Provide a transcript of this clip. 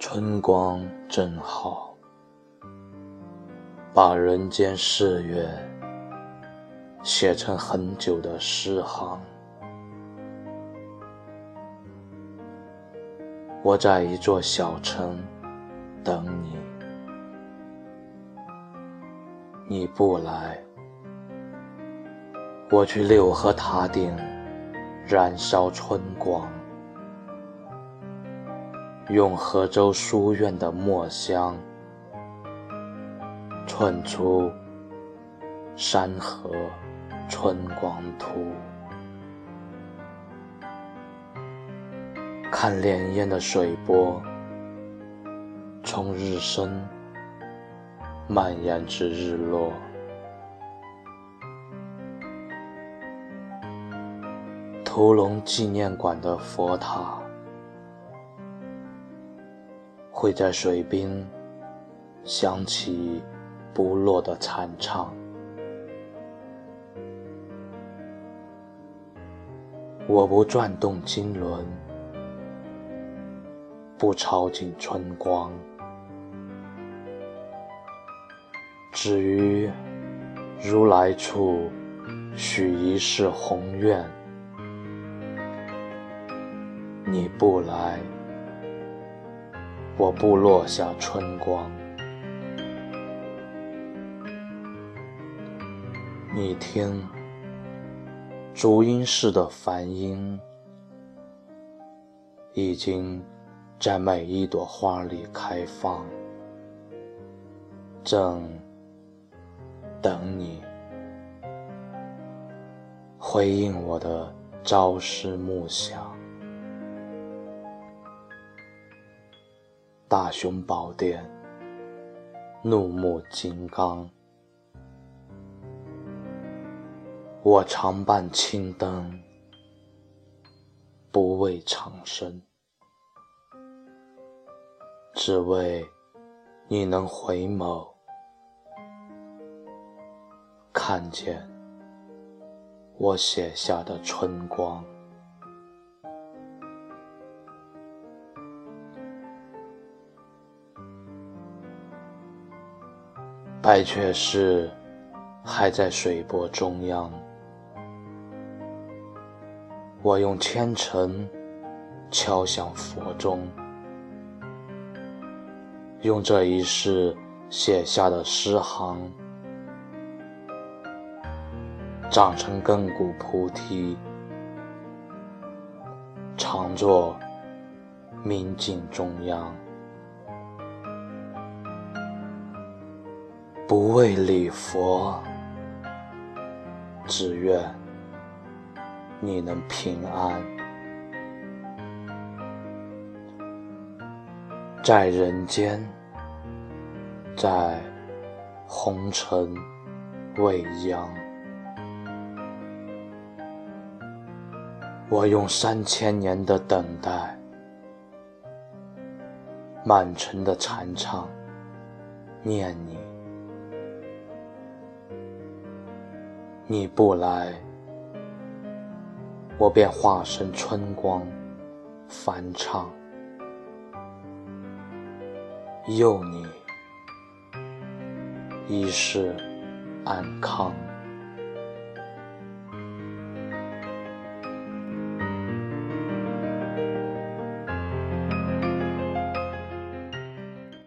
春光正好，把人间四月写成很久的诗行。我在一座小城等你，你不来，我去六合塔顶燃烧春光。用河州书院的墨香，串出山河春光图。看潋滟的水波，从日升蔓延至日落。屠龙纪念馆的佛塔。会在水边响起不落的禅唱。我不转动经轮，不抄尽春光，只于如来处许一世宏愿。你不来。我不落下春光，你听，竹音似的梵音，已经在每一朵花里开放，正等你回应我的朝思暮想。大雄宝殿，怒目金刚。我常伴青灯，不畏长生，只为你能回眸，看见我写下的春光。白雀寺还在水波中央，我用虔诚敲响佛钟，用这一世写下的诗行，长成亘古菩提，常作明镜中央。不为礼佛，只愿你能平安，在人间，在红尘未央。我用三千年的等待，满城的禅唱，念你。你不来，我便化身春光，翻唱，佑你一世安康。